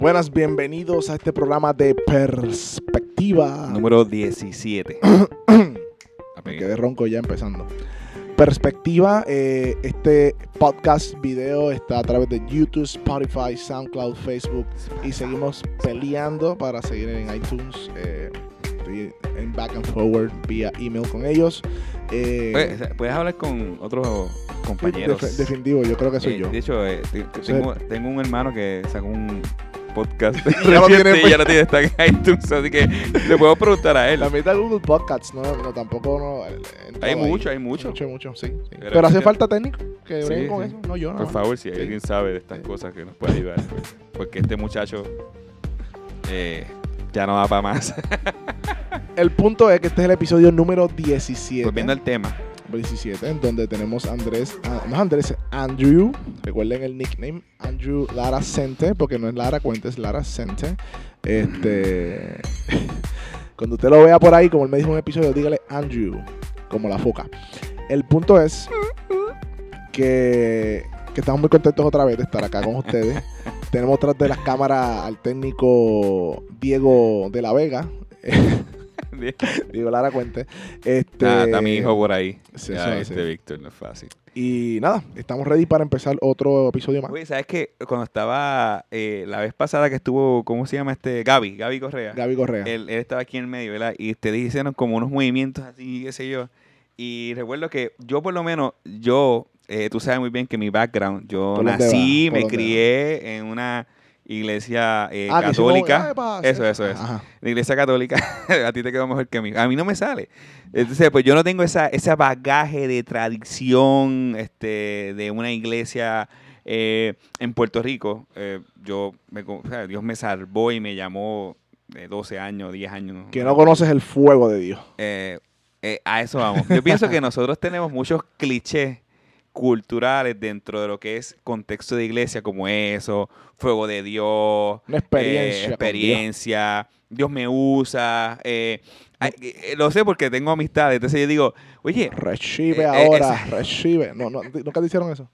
Buenas, bienvenidos a este programa de perspectiva. Número 17. Me quedé ronco ya empezando. Perspectiva, eh, este podcast video está a través de YouTube, Spotify, SoundCloud, Facebook y seguimos peleando para seguir en iTunes, eh, estoy en back and forward vía email con ellos. Eh, ¿Puedes, puedes hablar con otros compañeros. def- definitivo, yo creo que soy yo. De hecho, te- te- tengo, tengo un hermano que sacó un podcast Ya lo tiene, ya lo tiene está en iTunes, así que le puedo preguntar a él. La mitad de Google Podcasts, no, no tampoco no. eh, Hay ahí. mucho, hay mucho. Mucho, mucho, sí. sí. Pero Pero, hace falta técnico que Sí, con sí. eso, no yo, no. Por favor, si alguien sabe de estas cosas que nos puede ayudar. Porque este muchacho eh, ya no da para más. El punto es que este es el episodio número 17. Volviendo al tema. 17, en donde tenemos Andrés, no Andrés, Andrew, recuerden el nickname, Andrew Lara Cente, porque no es Lara Cuenta, es Lara Cente. Este, cuando usted lo vea por ahí, como él me dijo en un episodio, dígale Andrew, como la foca. El punto es que, que estamos muy contentos otra vez de estar acá con ustedes. tenemos tras de las cámaras al técnico Diego de la Vega, Diego Lara Cuente. Este, Nada, está mi hijo por ahí. Sí, Ya, eso este sí. Víctor no es fácil. Y nada, estamos ready para empezar otro episodio más. Oye, ¿sabes qué? Cuando estaba eh, la vez pasada que estuvo, ¿cómo se llama este? Gaby, Gaby Correa. Gaby Correa. Él, él estaba aquí en medio, ¿verdad? Y te hicieron como unos movimientos así, qué sé yo. Y recuerdo que yo, por lo menos, yo, eh, tú sabes muy bien que mi background, yo ¿Por dónde nací, me crié en una iglesia eh, Ah, católica. Eso, eso, eso. Ajá. La iglesia católica, a ti te quedó mejor que a mí. A mí no me sale. Entonces, pues yo no tengo esa, ese bagaje de tradición este, de una iglesia eh, en Puerto Rico. Eh, yo, me, o sea, Dios me salvó y me llamó de 12 años, 10 años. Que no conoces el fuego de Dios. Eh, eh, a eso vamos. Yo pienso que nosotros tenemos muchos clichés culturales dentro de lo que es contexto de iglesia, como eso, fuego de Dios, Una experiencia. eh, Dios. me usa. eh, eh, lo sé porque tengo amistades. Entonces yo digo, oye. Recibe Eh, ahora, esa- recibe. No, no, ¿Nunca te hicieron eso?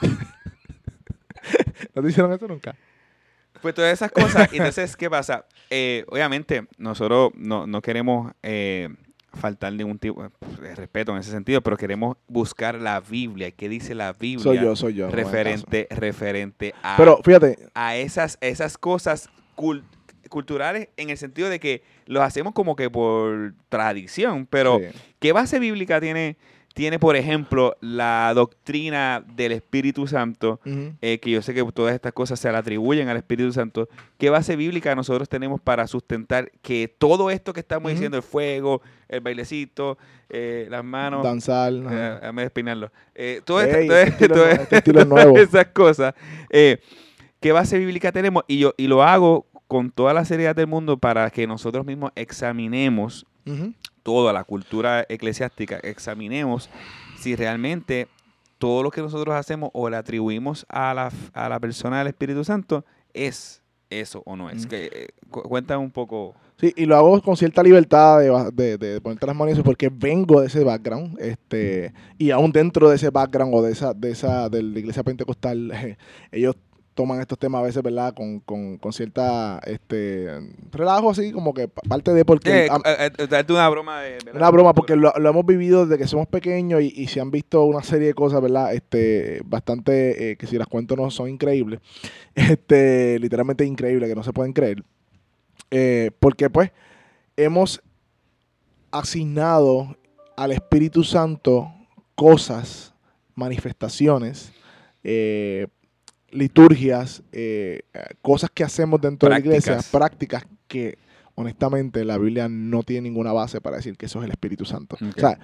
¿No te hicieron eso nunca? pues todas esas cosas. Entonces, ¿qué pasa? Obviamente, nosotros no, no queremos faltar ningún tipo de respeto en ese sentido, pero queremos buscar la Biblia. ¿Qué dice la Biblia? Soy yo, soy yo. referente, referente a, Pero fíjate, a esas, esas cosas cul- culturales en el sentido de que los hacemos como que por tradición, pero sí, ¿qué base bíblica tiene, tiene por ejemplo, la doctrina del Espíritu Santo? eh, que yo sé que todas estas cosas se le atribuyen al Espíritu Santo. ¿Qué base bíblica nosotros tenemos para sustentar que todo esto que estamos diciendo, el fuego, el bailecito, eh, las manos, danzar. eh, ajá. déjame despeinarlo. Eh, todo Ey, esto- este todo este estilo nuevo. esas cosas. ¿Qué base bíblica tenemos? Y yo y lo hago con toda la seriedad del mundo para que nosotros mismos examinemos. Toda la cultura eclesiástica, examinemos si realmente todo lo que nosotros hacemos o le atribuimos a la, a la persona del Espíritu Santo es eso o no es. Mm. Que, eh, cu- cuenta un poco. Sí, y lo hago con cierta libertad de, de, de ponerte las manos porque vengo de ese background, este, y aún dentro de ese background o de esa, de esa, de la iglesia pentecostal, ellos toman estos temas a veces, ¿verdad? Con, con, con cierta, este, relajo así, como que pa- parte de porque... Eh, eh, darte una broma de. ¿verdad? una broma, porque lo, lo hemos vivido desde que somos pequeños y, y se han visto una serie de cosas, ¿verdad? Este, bastante, eh, que si las cuento no son increíbles. Este, literalmente increíbles, que no se pueden creer. Eh, porque pues hemos asignado al Espíritu Santo cosas, manifestaciones, eh, liturgias, eh, cosas que hacemos dentro de la iglesia, Prácticas. que honestamente la Biblia no tiene ninguna base para decir que eso es el Espíritu Santo. O sea,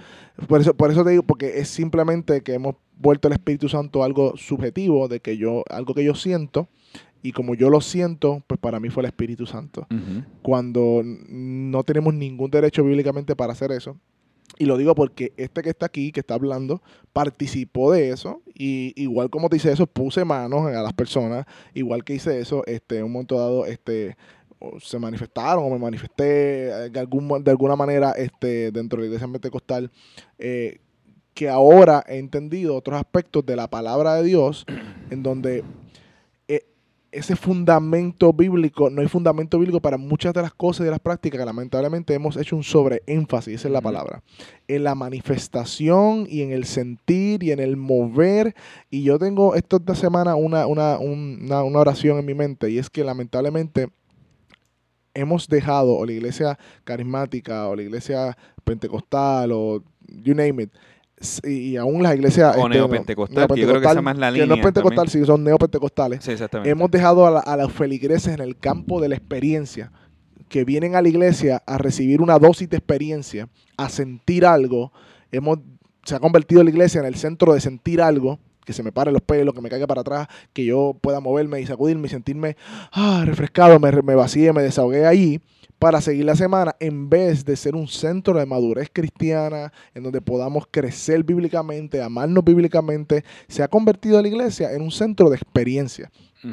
por eso, por eso te digo, porque es simplemente que hemos vuelto el Espíritu Santo algo subjetivo, de que yo, algo que yo siento, y como yo lo siento, pues para mí fue el Espíritu Santo cuando no tenemos ningún derecho bíblicamente para hacer eso. Y lo digo porque este que está aquí, que está hablando, participó de eso. Y igual como te hice eso, puse manos a las personas. Igual que hice eso, este, un momento dado, este, se manifestaron o me manifesté eh, de, algún, de alguna manera este, dentro de la iglesia pentecostal. eh, que ahora he entendido otros aspectos de la palabra de Dios en donde ese fundamento bíblico, no hay fundamento bíblico para muchas de las cosas y de las prácticas que lamentablemente hemos hecho un sobreénfasis, esa es la palabra, en la manifestación y en el sentir y en el mover. Y yo tengo esta semana una, una, una, una oración en mi mente y es que lamentablemente hemos dejado, o la iglesia carismática, o la iglesia pentecostal, o you name it, y, aún las iglesias... O este, neopentecostal, yo creo que esa es más la Que no línea es pentecostal, sí, son neopentecostales. Sí, exactamente. Hemos dejado a, la- a las feligreses en el campo de la experiencia, que vienen a la iglesia a recibir una dosis de experiencia, a sentir algo. Hemos, se ha convertido la iglesia en el centro de sentir algo, que se me paren los pelos, que me caiga para atrás, que yo pueda moverme y sacudirme y sentirme ah, refrescado, me, me vacié, me desahogué ahí para seguir la semana, en vez de ser un centro de madurez cristiana, en donde podamos crecer bíblicamente, amarnos bíblicamente, se ha convertido la iglesia en un centro de experiencia.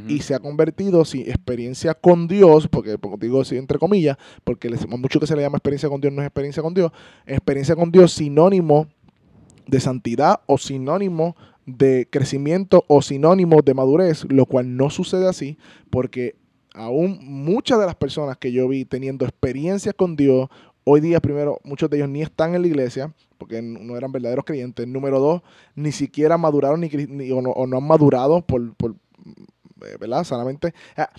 Y se ha convertido sin experiencia con Dios, porque, digo así entre comillas, porque les- mucho que se le llama experiencia con Dios no es experiencia con Dios, experiencia con Dios sinónimo de santidad o sinónimo de crecimiento o sinónimo de madurez, lo cual no sucede así, porque aún muchas de las personas que yo vi teniendo experiencias con Dios, hoy día primero, muchos de ellos ni están en la iglesia, porque no eran verdaderos creyentes. Número dos, ni siquiera maduraron ni, ni- o, no, o no han madurado por, por eh, ¿verdad? Sanamente. Ah,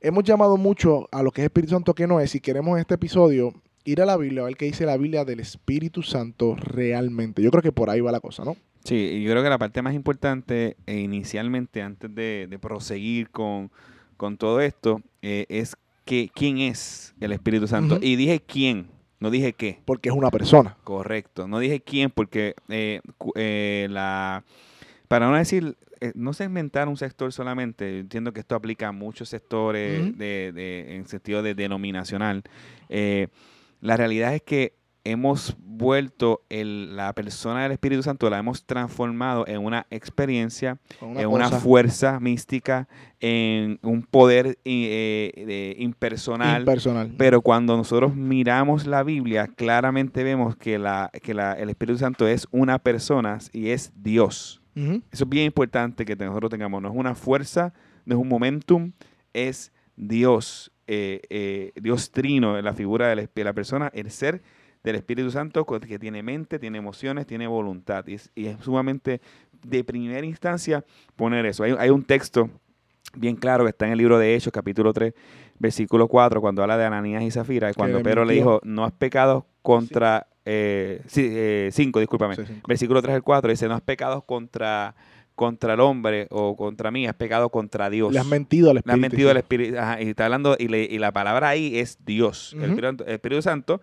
hemos llamado mucho a lo que es Espíritu Santo que no es, y queremos en este episodio ir a la Biblia, a ver qué dice la Biblia del Espíritu Santo realmente. Yo creo que por ahí va la cosa, ¿no? Sí, y yo creo que la parte más importante e inicialmente, antes de, de proseguir con, con todo esto, eh, es que quién es el Espíritu Santo. Y dije quién, no dije qué. Porque es una persona. Correcto, no dije quién porque eh, eh, la para no decir eh, no segmentar un sector solamente, yo entiendo que esto aplica a muchos sectores de, de- en sentido de denominacional. La realidad es que hemos vuelto el- la persona del Espíritu Santo, la hemos transformado en una experiencia una en una fuerza mística, en un poder eh, impersonal. impersonal. Pero cuando nosotros miramos la Biblia, claramente vemos que, la, que la- el Espíritu Santo es una persona y es Dios. Eso es bien importante que nosotros tengamos. No es una fuerza, no es un momentum, es Dios. Eh, eh, Dios trino, la figura de la persona, el ser del Espíritu Santo que tiene mente, tiene emociones, tiene voluntad. Y es, y es sumamente de primera instancia poner eso. Hay, hay un texto bien claro que está en el libro de Hechos, capítulo 3, versículo 4, cuando habla de Ananías y Zafira, y cuando Pedro le dijo, no has pecado contra... 5, discúlpame. Sí, sí. Versículo 3 al 4 dice, no has pecado contra, contra el hombre o contra mí, has pecado contra Dios. Le has mentido al Le Espíritu. has mentido al. Espíritu. ajá, y está hablando, y, le- y la palabra ahí es Dios, el. Espíritu, el Espíritu Santo.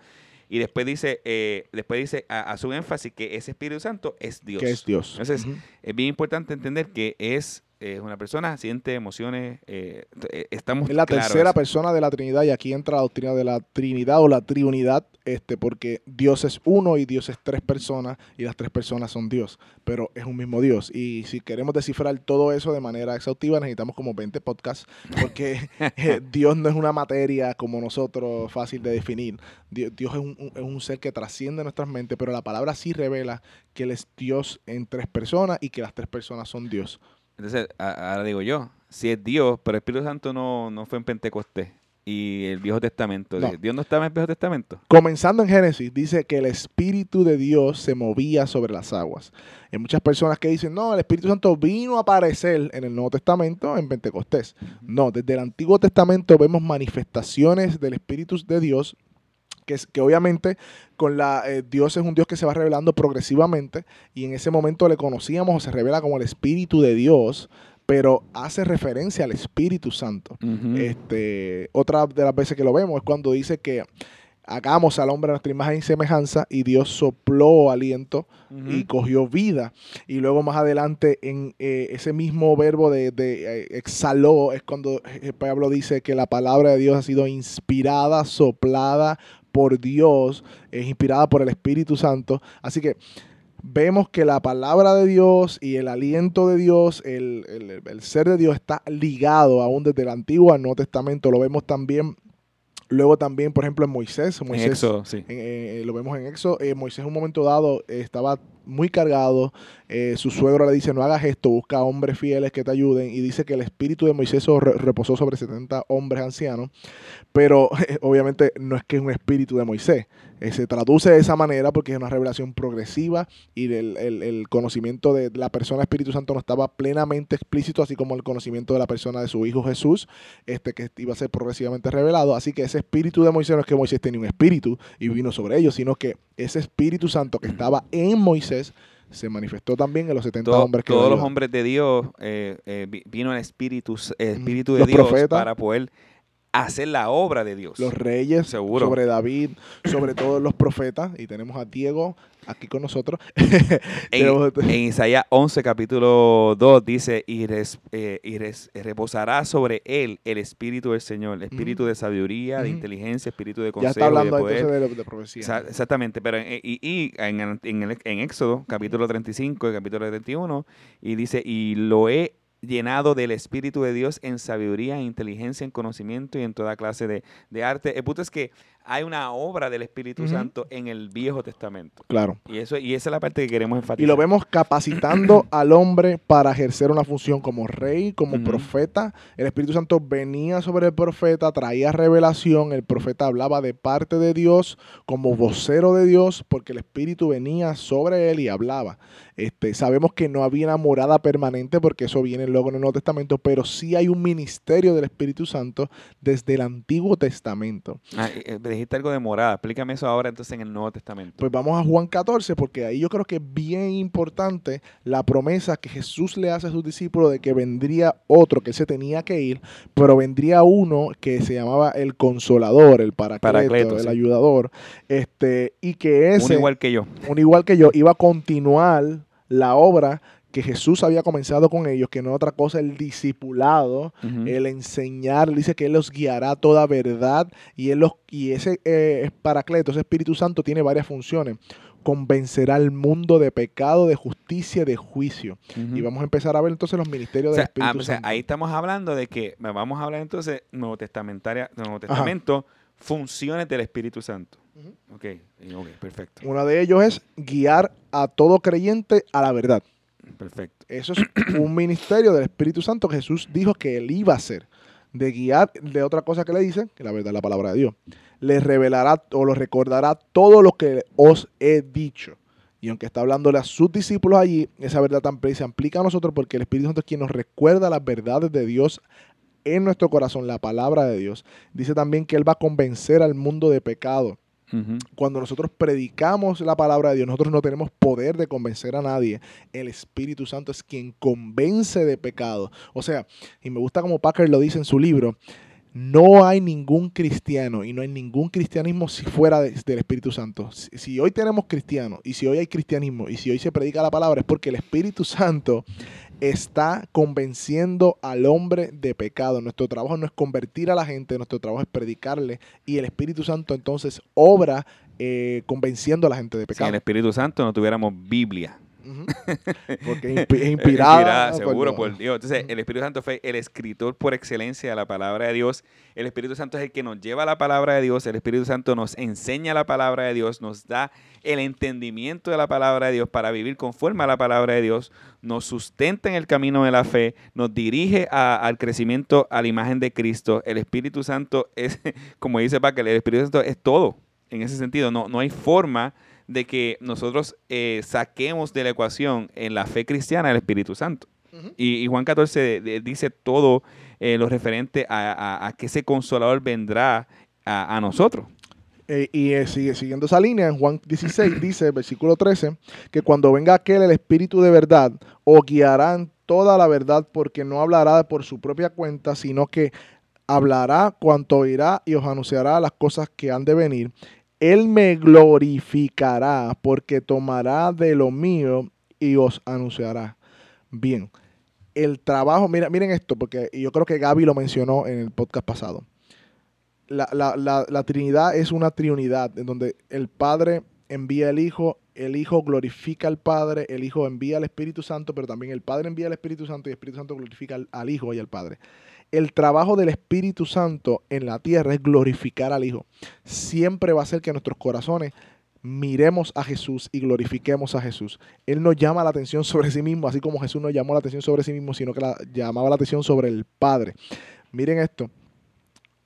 Y después dice, eh, después dice a, a su énfasis que ese Espíritu Santo es Dios. Que es Dios. Entonces. Es bien importante entender que es eh, una persona, siente emociones, eh, eh, estamos Es la claros tercera persona de la Trinidad y aquí entra la doctrina de la Trinidad o la Triunidad, este, porque Dios es uno y Dios es tres personas y las tres personas son Dios, pero es un mismo Dios. Y si queremos descifrar todo eso de manera exhaustiva necesitamos como 20 podcasts, porque eh, Dios no es una materia como nosotros fácil de definir. Dios, Dios es, un, un- es un ser que trasciende nuestras mentes, pero la palabra sí revela que Él es Dios en tres personas y que las tres personas son Dios. Entonces, ahora digo yo, si es Dios, pero el Espíritu Santo no, no fue en Pentecostés y el Viejo Testamento. No. Dios no estaba en el Viejo Testamento. Comenzando en Génesis, dice que el Espíritu de Dios se movía sobre las aguas. Hay muchas personas que dicen, no, el Espíritu Santo vino a aparecer en el Nuevo Testamento en Pentecostés. No, desde el Antiguo Testamento vemos manifestaciones del Espíritu de Dios, que, que obviamente con la, eh, Dios es un Dios que se va revelando progresivamente y en ese momento le conocíamos o se revela como el Espíritu de Dios, pero hace referencia al Espíritu Santo. Este, otra de las veces que lo vemos es cuando dice que hagamos al hombre a nuestra imagen y semejanza y Dios sopló aliento y cogió vida. Y luego más adelante en eh, ese mismo verbo de, de, eh, exhaló es cuando Pablo dice que la palabra de Dios ha sido inspirada, soplada por Dios, es inspirada por el Espíritu Santo. Así que vemos que la palabra de Dios y el aliento de Dios, el, el- el ser de Dios está ligado aún desde el Antiguo al Nuevo Testamento. Lo vemos también, luego también, por ejemplo, en Moisés. En Moisés Éxodo, sí. eh, eh, lo vemos en Éxodo. Eh, Moisés en un momento dado eh, estaba muy cargado. Eh, su suegro le dice, no hagas esto, busca hombres fieles que te ayuden. Y dice que el espíritu de Moisés reposó sobre 70 hombres ancianos. Pero obviamente no es que es un espíritu de Moisés. Eh, se traduce de esa manera porque es una revelación progresiva y el, el, conocimiento de la persona Espíritu Santo no estaba plenamente explícito, así como el conocimiento de la persona de su Hijo Jesús, este que iba a ser progresivamente revelado. Así que ese espíritu de Moisés no es que Moisés tenía un espíritu y vino sobre ellos, sino que ese Espíritu Santo que estaba en Moisés se manifestó también en los 70 hombres que Todos los hombres de Dios eh, eh, vino el Espíritu, el espíritu de Dios para poder hacer la obra de Dios. Los reyes, Seguro. sobre David, sobre todos los profetas, y tenemos a Diego aquí con nosotros. en, Isaías 11, capítulo 2, dice, y, eh, reposará sobre él el Espíritu del Señor, el Espíritu de sabiduría, de inteligencia, Espíritu de consejo. Ya está hablando de, poder. de, profecía. Exactamente, pero y, y en, en, en, Éxodo, capítulo 35 y capítulo 31, y dice, y lo he llenado del Espíritu de Dios en sabiduría, en inteligencia, en conocimiento y en toda clase de, arte. El punto es que hay una obra del Espíritu Santo en el Viejo Testamento. Claro. Y, eso, y esa es la parte que queremos enfatizar. Y lo vemos capacitando al hombre para ejercer una función como rey, como profeta. El Espíritu Santo venía sobre el profeta, traía revelación, el profeta hablaba de parte de Dios como vocero de Dios, porque el Espíritu venía sobre él y hablaba. Este, sabemos que no había una morada permanente porque eso viene luego en el Nuevo Testamento, pero sí hay un ministerio del Espíritu Santo desde el Antiguo Testamento. Ah, eh, dijiste algo de morada, explícame eso ahora entonces en el Nuevo Testamento. Pues vamos a Juan 14 porque ahí yo creo que es bien importante la promesa que Jesús le hace a sus discípulos de que vendría otro, que se tenía que ir, pero vendría uno que se llamaba el Consolador, el Paracleto, el ayudador, este, y que ese... Un igual que yo. Un igual que yo, iba a continuar la obra que Jesús había comenzado con ellos, que no es otra cosa el discipulado, el enseñar, dice que Él los guiará toda verdad y, él los, y ese eh, paracleto, ese Espíritu Santo tiene varias funciones. Convencerá al mundo de pecado, de justicia, de juicio. Y vamos a empezar a ver entonces los ministerios del Espíritu ah, Santo. ahí estamos hablando de que, vamos a hablar entonces, Nuevo, Testamentaria, Nuevo Testamento, funciones del Espíritu Santo. ok, perfecto. Uno de ellos es guiar a todo creyente a la verdad. Perfecto. Eso es un ministerio del Espíritu Santo que Jesús dijo que él iba a hacer. De guiar, de otra cosa que le dice, que la verdad es la palabra de Dios. Le revelará o lo recordará todo lo que os he dicho. Y aunque está hablándole a sus discípulos allí, esa verdad también se aplica a nosotros porque el Espíritu Santo es quien nos recuerda las verdades de Dios en nuestro corazón, la palabra de Dios. Dice también que Él va a convencer al mundo de pecado. Cuando nosotros predicamos la palabra de Dios, nosotros no tenemos poder de convencer a nadie. El Espíritu Santo es quien convence de pecado. O sea, y me gusta como Packer lo dice en su libro, no hay ningún cristiano y no hay ningún cristianismo si fuera del Espíritu Santo. Si, hoy tenemos cristianos y si hoy hay cristianismo y si hoy se predica la palabra es porque el Espíritu Santo está convenciendo al hombre de pecado. Nuestro trabajo no es convertir a la gente, nuestro trabajo es predicarle y el Espíritu Santo entonces obra eh, convenciendo a la gente de pecado. Si el Espíritu Santo no tuviéramos Biblia, porque es inspirada. seguro por Dios. Entonces, el Espíritu Santo fue el escritor por excelencia de la palabra de Dios. El Espíritu Santo es el que nos lleva a la palabra de Dios. El Espíritu Santo nos enseña la palabra de Dios, nos da el entendimiento de la palabra de Dios para vivir conforme a la palabra de Dios, nos sustenta en el camino de la fe, nos dirige al crecimiento a la imagen de Cristo. El Espíritu Santo es, como dice Pacal, el Espíritu Santo es todo. En ese sentido, no, no hay forma de que nosotros eh, saquemos de la ecuación en la fe cristiana el Espíritu Santo. y, Juan 14 dice todo eh, lo referente a, que ese consolador vendrá a, nosotros. Eh, y sigue siguiendo esa línea, en Juan 16 dice, versículo 13, que cuando venga aquel, el Espíritu de verdad, os guiarán toda la verdad, porque no hablará por su propia cuenta, sino que hablará cuanto oirá y os anunciará las cosas que han de venir él me glorificará porque tomará de lo mío y os anunciará. Bien, el trabajo, mira, miren esto, porque yo creo que Gaby lo mencionó en el podcast pasado. La, la Trinidad es una trinidad en donde el Padre envía al Hijo, el Hijo glorifica al Padre, el Hijo envía al Espíritu Santo, pero también el Padre envía al Espíritu Santo y el Espíritu Santo glorifica al Hijo y al Padre el trabajo del Espíritu Santo en la tierra es glorificar al Hijo. Siempre va a ser que nuestros corazones miremos a Jesús y glorifiquemos a Jesús. Él nos llama la atención sobre sí mismo, así como Jesús nos llamó la atención sobre sí mismo, sino que la, llamaba la atención sobre el Padre. Miren esto,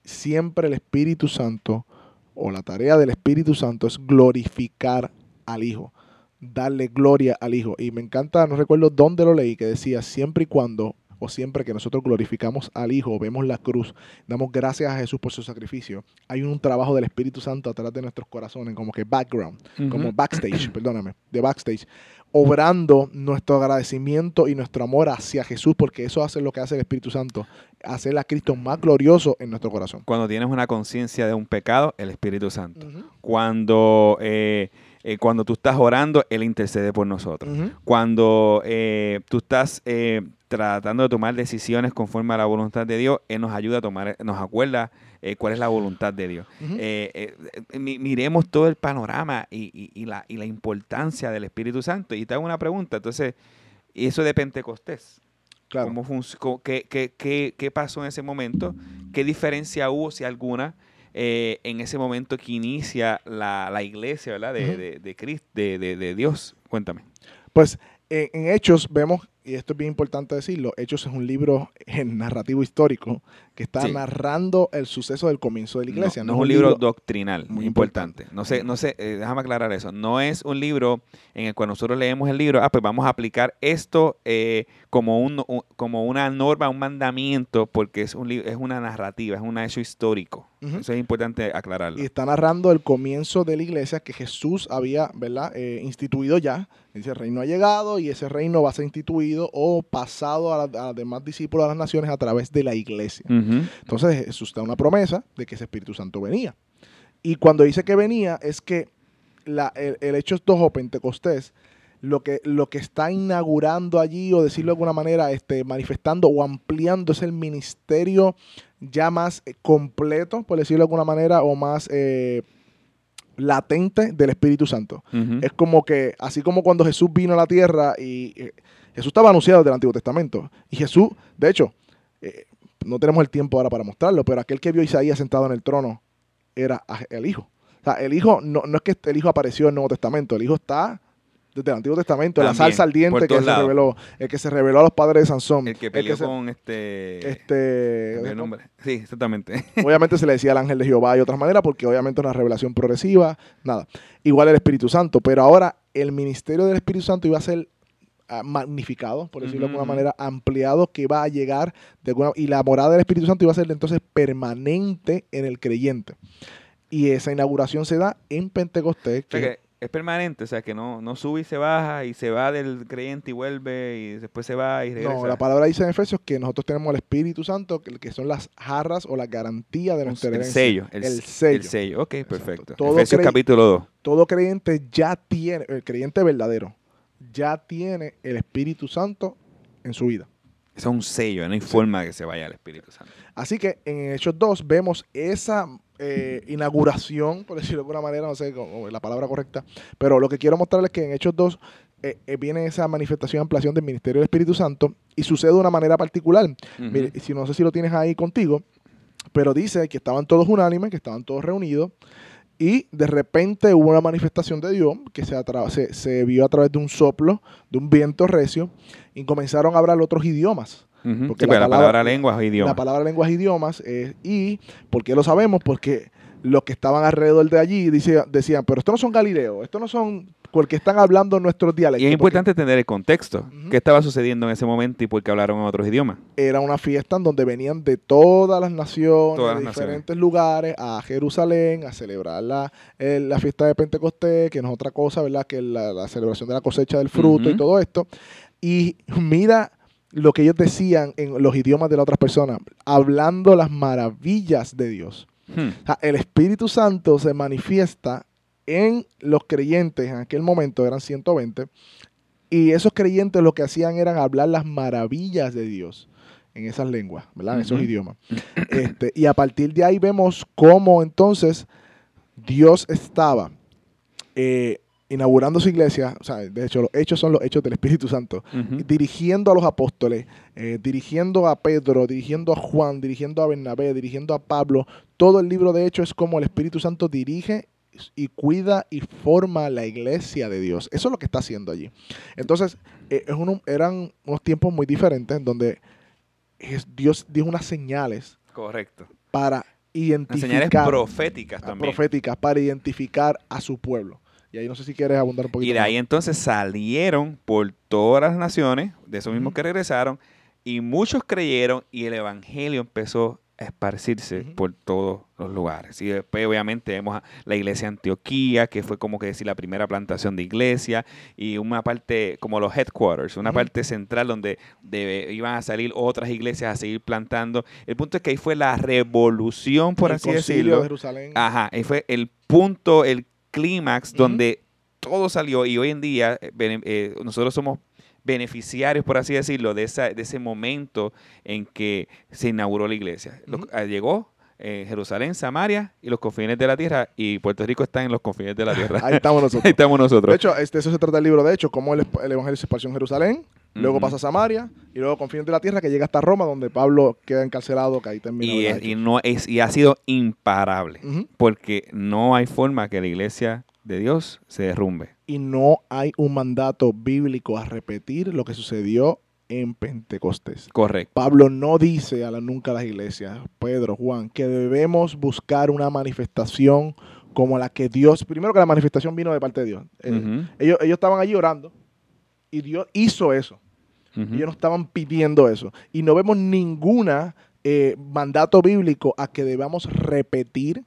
siempre el Espíritu Santo o la tarea del Espíritu Santo es glorificar al Hijo, darle gloria al Hijo. Y me encanta, no recuerdo dónde lo leí, que decía, siempre y cuando o siempre que nosotros glorificamos al Hijo, vemos la cruz, damos gracias a Jesús por su sacrificio, hay un trabajo del Espíritu Santo atrás de nuestros corazones, como que background, como backstage, perdóname, de backstage, obrando nuestro agradecimiento y nuestro amor hacia Jesús, porque eso hace lo que hace el Espíritu Santo, hacer a Cristo más glorioso en nuestro corazón. Cuando tienes una conciencia de un pecado, el Espíritu Santo. Cuando, eh, eh, cuando tú estás orando, Él intercede por nosotros. Cuando eh, tú estás eh, tratando de tomar decisiones conforme a la voluntad de Dios, Él nos ayuda a tomar, nos acuerda cuál es la voluntad de Dios. Miremos todo el panorama y, y- y la, y la importancia del Espíritu Santo. Y te hago una pregunta, entonces, ¿y eso de Pentecostés? Claro. ¿Cómo qué- qué pasó en ese momento? ¿Qué diferencia hubo, si alguna, eh, en ese momento que inicia la, la iglesia ¿verdad? de, de, de de- de- de Dios? Cuéntame. Pues en, en Hechos vemos, y esto es bien importante decirlo, Hechos es un libro en narrativo histórico que está Sí. narrando el suceso del comienzo de la iglesia. no, no es un libro, doctrinal, muy importante. No sé, no sé, eh, déjame aclarar eso. No es un libro en el cual nosotros leemos el libro, ah, pues vamos a aplicar esto eh, como, un, un- como una norma, un mandamiento, porque es, un, es una narrativa, es un hecho histórico. Ujú. Eso es importante aclararlo. Y está narrando el comienzo de la iglesia que Jesús había ¿verdad? Eh, instituido ya. El reino ha llegado y ese reino va a ser instituido o pasado a, la- a los demás discípulos de las naciones a través de la iglesia. Entonces Jesús da una promesa de que ese Espíritu Santo venía. Y cuando dice que venía es que la- el, el Hechos 2 o Pentecostés lo que, lo que está inaugurando allí o decirlo de alguna manera, este, manifestando o ampliando es el ministerio ya más eh, completo, por decirlo de alguna manera, o más eh, latente del Espíritu Santo. Es como que, así como cuando Jesús vino a la tierra y eh, Jesús estaba anunciado desde el Antiguo Testamento. Y Jesús, de hecho, eh, no tenemos el tiempo ahora para mostrarlo, pero aquel que vio a Isaías sentado en el trono era el Hijo. O sea, el Hijo, no, no es que el Hijo apareció en el Nuevo Testamento, el Hijo está desde el Antiguo Testamento, la salsa ardiente por que se reveló, el que se reveló a los padres de Sansón. El que peleó se- con este... este, el nombre. Sí, exactamente. Obviamente se le decía el ángel de Jehová de otras maneras, porque obviamente es una revelación progresiva, nada. Igual el Espíritu Santo, pero ahora el ministerio del Espíritu Santo iba a ser magnificado, por decirlo de alguna manera, ampliado, que va a llegar de alguna y la morada del Espíritu Santo iba a ser entonces permanente en el creyente. Y esa inauguración se da en Pentecostés. O sea que- es permanente, o sea que no, no sube y se baja y se va del creyente y vuelve y después se va y regresa. no, la palabra dice en Efesios que nosotros tenemos el Espíritu Santo, que, son las jarras o la garantía de nuestra el herencia. sello, el, El sello. sello. Ok, perfecto. Todo Efesios capítulo 2. todo creyente ya tiene, el creyente verdadero, ya tiene el Espíritu Santo en su vida. Eso es un sello, no hay forma de que se vaya el Espíritu Santo. Así que en Hechos 2 vemos esa eh, inauguración, por decirlo de alguna manera, no sé cómo- la palabra correcta, pero lo que quiero mostrarles es que en Hechos 2 eh, eh, viene esa manifestación, ampliación del ministerio del Espíritu Santo y sucede de una manera particular. Mire, si no sé si lo tienes ahí contigo, pero dice que estaban todos unánimes, que estaban todos reunidos, y de repente hubo una manifestación de Dios que se, se, se vio a través de un soplo, de un viento recio, y comenzaron a hablar otros idiomas. Porque Sí, la la, palabra- palabra lengua es idioma. La palabra lenguas idiomas. eh, y, ¿por qué lo sabemos? Porque los que estaban alrededor de allí decía- decían, pero estos no son galileos, estos no son porque están hablando nuestros dialectos. y es porque importante entender el contexto. Ujú. ¿Qué estaba sucediendo en ese momento y por qué hablaron en otros idiomas? Era una fiesta en donde venían de todas las naciones, Todas de las diferentes lugares, a Jerusalén, a celebrar la, eh, la fiesta de Pentecostés, que no es otra cosa, ¿verdad? Que la, la celebración de la cosecha del fruto y todo esto. Y mira lo que ellos decían en los idiomas de las otras personas, hablando las maravillas de Dios. Hmm. O sea, el Espíritu Santo se manifiesta en los creyentes, en aquel momento eran 120, y esos creyentes lo que hacían eran hablar las maravillas de Dios en esas lenguas, ¿verdad? En esos idiomas. Este, y a partir de ahí vemos cómo entonces Dios estaba eh, inaugurando su iglesia, o sea, de hecho los hechos son los hechos del Espíritu Santo, dirigiendo a los apóstoles, eh, dirigiendo a Pedro, dirigiendo a Juan, dirigiendo a Bernabé, dirigiendo a Pablo. Todo el libro de Hechos es como el Espíritu Santo dirige y cuida y forma la iglesia de Dios. Eso es lo que está haciendo allí. Entonces, eh, es uno- eran unos tiempos muy diferentes en donde es- Dios dio unas señales Correcto. para Las señales identificar proféticas ah, también. proféticas para identificar a su pueblo. Y ahí no sé si quieres abundar un poquito. Y de más. ahí entonces salieron por todas las naciones, de esos mismos que regresaron, y muchos creyeron y el evangelio empezó esparcirse por todos los lugares. Y después obviamente vemos a la iglesia de Antioquía, que fue como que decir la primera plantación de iglesia, y una parte como los headquarters, una parte central donde de- iban a salir otras iglesias a seguir plantando. El punto es que ahí fue la revolución, por El así decirlo. de Jerusalén. Ajá, y fue el punto, el clímax donde todo salió y hoy en día eh, eh, nosotros somos beneficiarios, por así decirlo, de, esa, de ese momento en que se inauguró la iglesia. Ah, llegó eh, Jerusalén, Samaria y los confines de la tierra y Puerto Rico está en los confines de la tierra. Ahí estamos nosotros. Ahí estamos nosotros. De hecho, este, eso se trata del libro, de hecho, cómo el, el Evangelio se esparció en Jerusalén, luego pasa a Samaria, y luego con fines de la tierra, que llega hasta Roma, donde Pablo queda encarcelado, que ahí termina. y, ¿verdad? es- y no es, y ha sido imparable porque no hay forma que la iglesia de Dios se derrumbe. Y no hay un mandato bíblico a repetir lo que sucedió en Pentecostés. Correcto. Pablo no dice a la, nunca a las iglesias, Pedro, Juan, que debemos buscar una manifestación como la que Dios, primero que la manifestación vino de parte de Dios. Eh, ellos, ellos estaban allí orando y Dios hizo eso. Ellos no estaban pidiendo eso. Y no vemos ninguna eh, mandato bíblico a que debamos repetir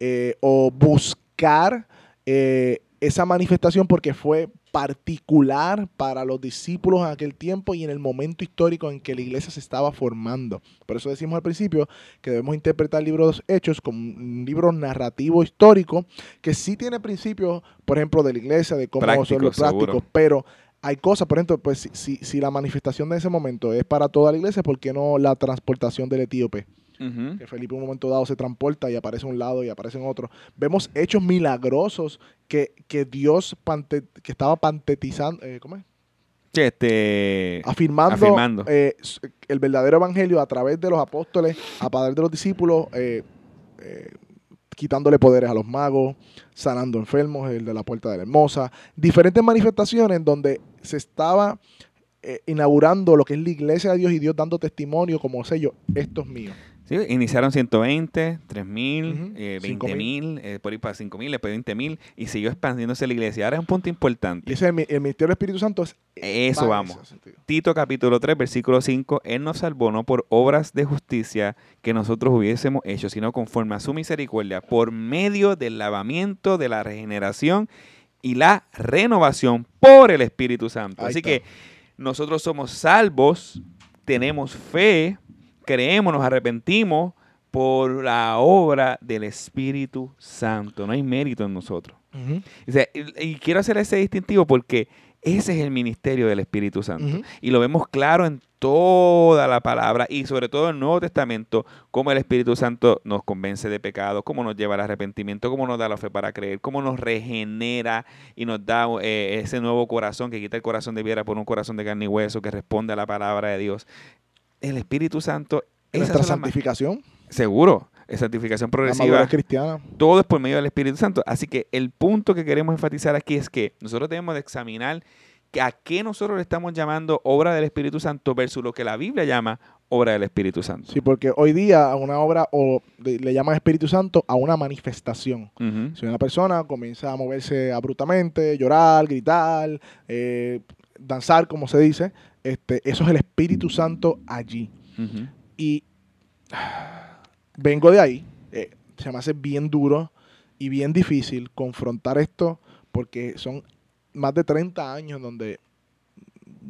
eh, o buscar eh, esa manifestación porque fue particular para los discípulos en aquel tiempo y en el momento histórico en que la iglesia se estaba formando. Por eso decimos al principio que debemos interpretar el libro de los Hechos como un libro narrativo histórico que sí tiene principios, por ejemplo, de la iglesia, de cómo son los Prácticos, seguro. pero hay cosas, por ejemplo, pues si, si, si la manifestación de ese momento es para toda la iglesia, ¿por qué no la transportación del etíope? Que Felipe en un momento dado se transporta y aparece un lado y aparece en otro. Vemos hechos milagrosos que, que Dios pante- que estaba pantetizando, eh, ¿cómo es? Sí, este, afirmando, afirmando. eh, el verdadero evangelio a través de los apóstoles, a través de los discípulos, eh, eh, quitándole poderes a los magos, sanando enfermos, el de la puerta de la hermosa, diferentes manifestaciones donde se estaba eh, inaugurando lo que es la iglesia de Dios y Dios dando testimonio como sello, esto es mío. Sí, iniciaron 120, 3000, Ujú, eh, 5,000. 20000, eh, por ahí para 5000, después 20000 y siguió expandiéndose la iglesia. Ahora es un punto Y importante. ese es el, el ministerio del Espíritu Santo es Eso va en vamos. Tito capítulo 3, versículo 5, Él nos salvó no por obras de justicia que nosotros hubiésemos hecho, sino conforme a su misericordia, por medio del lavamiento de la regeneración y la renovación por el Espíritu Santo. Ahí Así está. que nosotros somos salvos, tenemos fe, creemos, nos arrepentimos por la obra del Espíritu Santo. No hay mérito en nosotros. Ujú. O sea, y, y quiero hacer ese distintivo porque ese es el ministerio del Espíritu Santo. Y lo vemos claro en toda la palabra y sobre todo en el Nuevo Testamento, cómo el Espíritu Santo nos convence de pecado, cómo nos lleva al arrepentimiento, cómo nos da la fe para creer, cómo nos regenera y nos da eh, ese nuevo corazón que quita el corazón de piedra por un corazón de carne y hueso que responde a la palabra de Dios. El Espíritu Santo, Nuestra santificación, seguro, es santificación progresiva cristiana. todo es por medio del Espíritu Santo. Así que el punto que queremos enfatizar aquí es que nosotros debemos de examinar a qué nosotros le estamos llamando obra del Espíritu Santo versus lo que la Biblia llama obra del Espíritu Santo. Sí, porque hoy día a una obra o le llaman Espíritu Santo a una manifestación. Si una persona comienza a moverse abruptamente, llorar, gritar, eh, danzar, como se dice, este, eso es el Espíritu Santo allí. Y ah, vengo de ahí, eh, se me hace bien duro y bien difícil confrontar esto porque son más de 30 años donde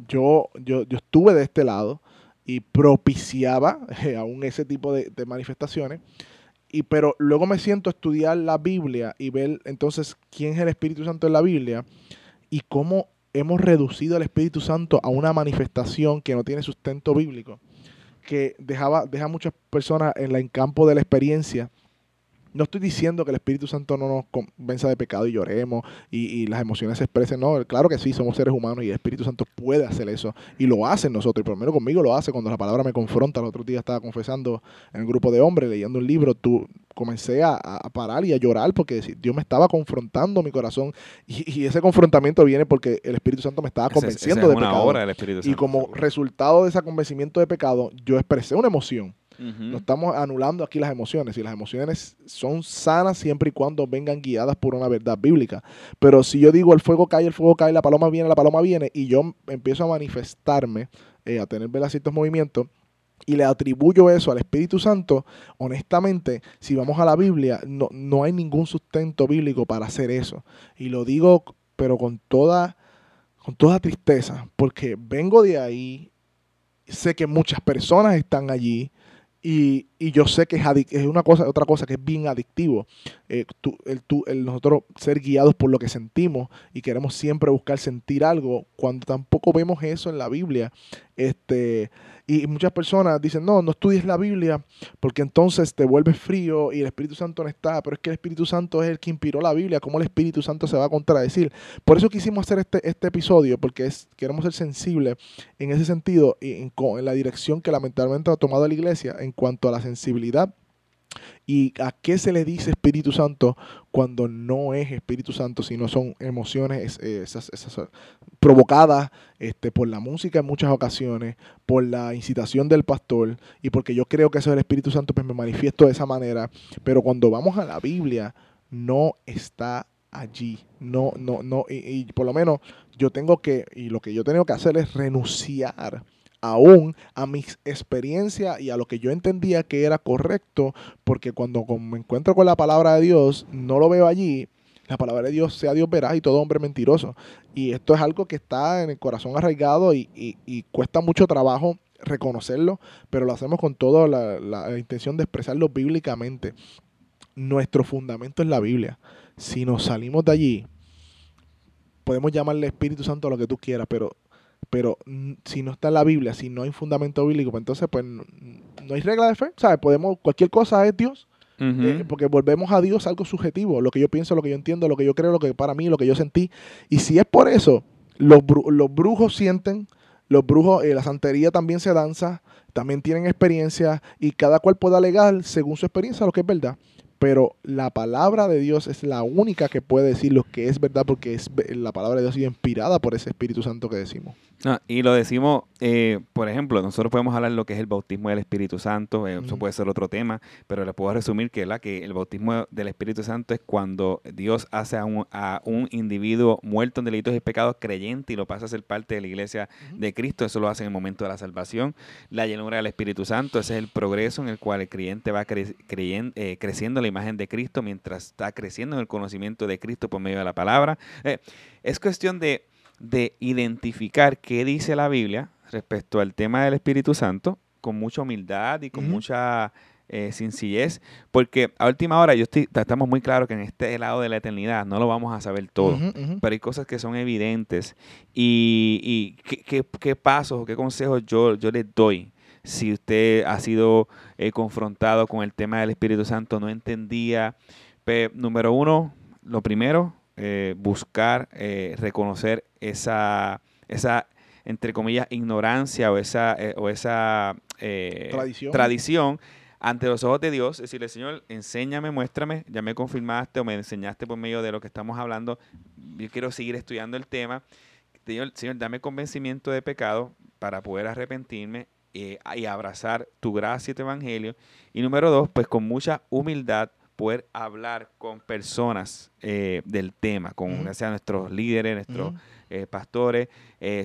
yo, yo, yo estuve de este lado y propiciaba eh, aún ese tipo de, de manifestaciones. Y, pero luego me siento a estudiar la Biblia y ver entonces quién es el Espíritu Santo en la Biblia y cómo hemos reducido al Espíritu Santo a una manifestación que no tiene sustento bíblico, que dejaba, deja a muchas personas en en campo de la experiencia No estoy diciendo que el Espíritu Santo no nos convenza de pecado y lloremos y, y las emociones se expresen. No, claro que sí, somos seres humanos y el Espíritu Santo puede hacer eso. Y lo hace en nosotros. Y por lo menos conmigo lo hace cuando la palabra me confronta. El otro día estaba confesando en un grupo de hombres, leyendo un libro, tú comencé a, a parar y a llorar porque Dios me estaba confrontando mi corazón. Y, y ese confrontamiento viene porque el Espíritu Santo me estaba convenciendo es de una pecado. obra del Espíritu Y como resultado de ese convencimiento de pecado, yo expresé una emoción. No estamos anulando aquí las emociones. Y las emociones son sanas siempre y cuando vengan guiadas por una verdad bíblica. Pero si yo digo el fuego cae, el fuego cae, la paloma viene, la paloma viene, y yo empiezo a manifestarme, eh, a tener ¿verdad? movimientos, y le atribuyo eso al Espíritu Santo, honestamente, si vamos a la Biblia, no, no hay ningún sustento bíblico para hacer eso. Y lo digo, pero con toda, con toda tristeza, porque vengo de ahí, sé que muchas personas están allí, y, y yo sé que es, una cosa, otra cosa que es bien adictivo. Eh, tú- el, tú- el nosotros ser guiados por lo que sentimos y queremos siempre buscar sentir algo cuando tampoco vemos eso en la Biblia. Este, y muchas personas dicen, no, no estudies la Biblia porque entonces te vuelves frío y el Espíritu Santo no está. Pero es que el Espíritu Santo es el que inspiró la Biblia. ¿Cómo el Espíritu Santo se va a contradecir? Por eso quisimos hacer este, este episodio porque queremos ser sensibles en ese sentido y en, en la dirección que lamentablemente ha tomado la iglesia cuanto a la sensibilidad y a qué se le dice Espíritu Santo cuando no es Espíritu Santo, sino son emociones eh, eh, provocadas este, por la música en muchas ocasiones, por la incitación del pastor y porque yo creo que eso es el Espíritu Santo, pues me manifiesto de esa manera. Pero cuando vamos a la Biblia, no está allí. No, no, no. Y, y por lo menos yo tengo que, y lo que yo tengo que hacer es renunciar aún a mi experiencia y a lo que yo entendía que era correcto, porque cuando me encuentro con la palabra de Dios, no lo veo allí, la palabra de Dios sea Dios verás y todo hombre mentiroso. Y esto es algo que está en el corazón arraigado y, cuesta mucho trabajo reconocerlo, pero lo hacemos con toda la- la intención de expresarlo bíblicamente. Nuestro fundamento es la Biblia. Si nos salimos de allí, podemos llamarle Espíritu Santo a lo que tú quieras, pero pero si no está en la Biblia, si no hay fundamento bíblico, pues entonces pues no, hay regla de fe, ¿sabes? Podemos, cualquier cosa es Dios, eh, porque volvemos a Dios algo subjetivo, lo que yo pienso, lo que yo entiendo, lo que yo creo, lo que para mí, lo que yo sentí. Y si es por eso, los, bru- los brujos sienten, los brujos, eh, la santería también se danza, también tienen experiencia y cada cual puede alegar según su experiencia lo que es verdad. Pero la palabra de Dios es la única que puede decir lo que es verdad porque es la palabra de Dios y inspirada por ese Espíritu Santo que decimos. No, y lo decimos, eh, por ejemplo, nosotros podemos hablar de lo que es el bautismo del Espíritu Santo, eh, eso puede ser otro tema, pero le puedo resumir que, que el bautismo del Espíritu Santo es cuando Dios hace a un, a un individuo muerto en delitos y pecados creyente y lo pasa a ser parte de la iglesia de Cristo, eso lo hace en el momento de la salvación. La llenura del Espíritu Santo, ese es el progreso en el cual el creyente va cre- eh, creciendo en la imagen de Cristo mientras está creciendo en el conocimiento de Cristo por medio de la palabra. Eh, es cuestión de, de identificar qué dice la Biblia respecto al tema del Espíritu Santo con mucha humildad y con mucha eh, sencillez, porque a última hora yo estoy, estamos muy claros que en este lado de la eternidad no lo vamos a saber todo. Pero hay cosas que son evidentes. ¿Y, y qué, qué- qué pasos o qué consejos yo, yo les doy? Si usted ha sido eh, confrontado con el tema del Espíritu Santo, no entendía. Número uno, lo primero, eh, buscar eh, reconocer esa, esa, entre comillas, ignorancia o esa, o esa Tradición. tradición ante los ojos de Dios, decirle, Señor, enséñame, muéstrame, ya me confirmaste o me enseñaste por medio de lo que estamos hablando, yo quiero seguir estudiando el tema. Señor, Señor, dame convencimiento de pecado para poder arrepentirme eh, y abrazar tu gracia y tu evangelio. Y número dos, pues con mucha humildad poder hablar con personas eh, del tema, con ya sea nuestros líderes, nuestros eh, pastores,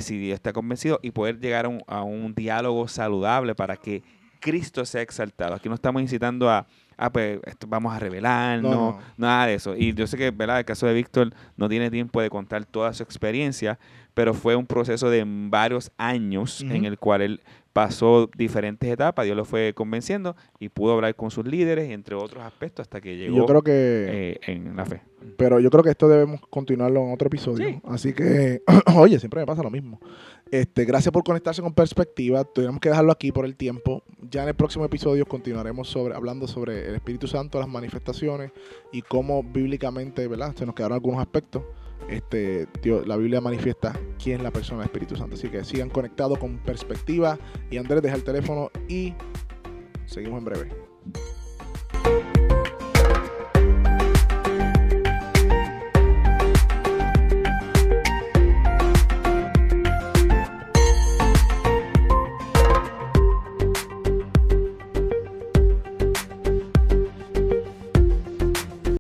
si Dios está convencido, y poder llegar a un, a un diálogo saludable para que Cristo sea exaltado. Aquí no estamos incitando a, ah, pues esto vamos a revelarnos, No, no. nada de eso. Y yo sé que, ¿verdad? El caso de Víctor no tiene tiempo de contar toda su experiencia, pero fue un proceso de varios años en el cual él pasó diferentes etapas, Dios lo fue convenciendo y pudo hablar con sus líderes, entre otros aspectos, hasta que Y llegó Yo creo que, eh, en la fe. pero yo creo que esto debemos continuarlo en otro episodio. Sí. Así que, oye, siempre me pasa lo mismo. Este, gracias por conectarse con Perspectiva. Tenemos que dejarlo aquí por el tiempo. Ya en el próximo episodio continuaremos sobre, hablando sobre el Espíritu Santo, las manifestaciones y cómo bíblicamente, ¿verdad? Se nos quedaron algunos aspectos. Este, Dios, la Biblia manifiesta quién es la persona del Espíritu Santo. Así que sigan conectados con perspectiva. Y Andrés, deja el teléfono y seguimos en breve.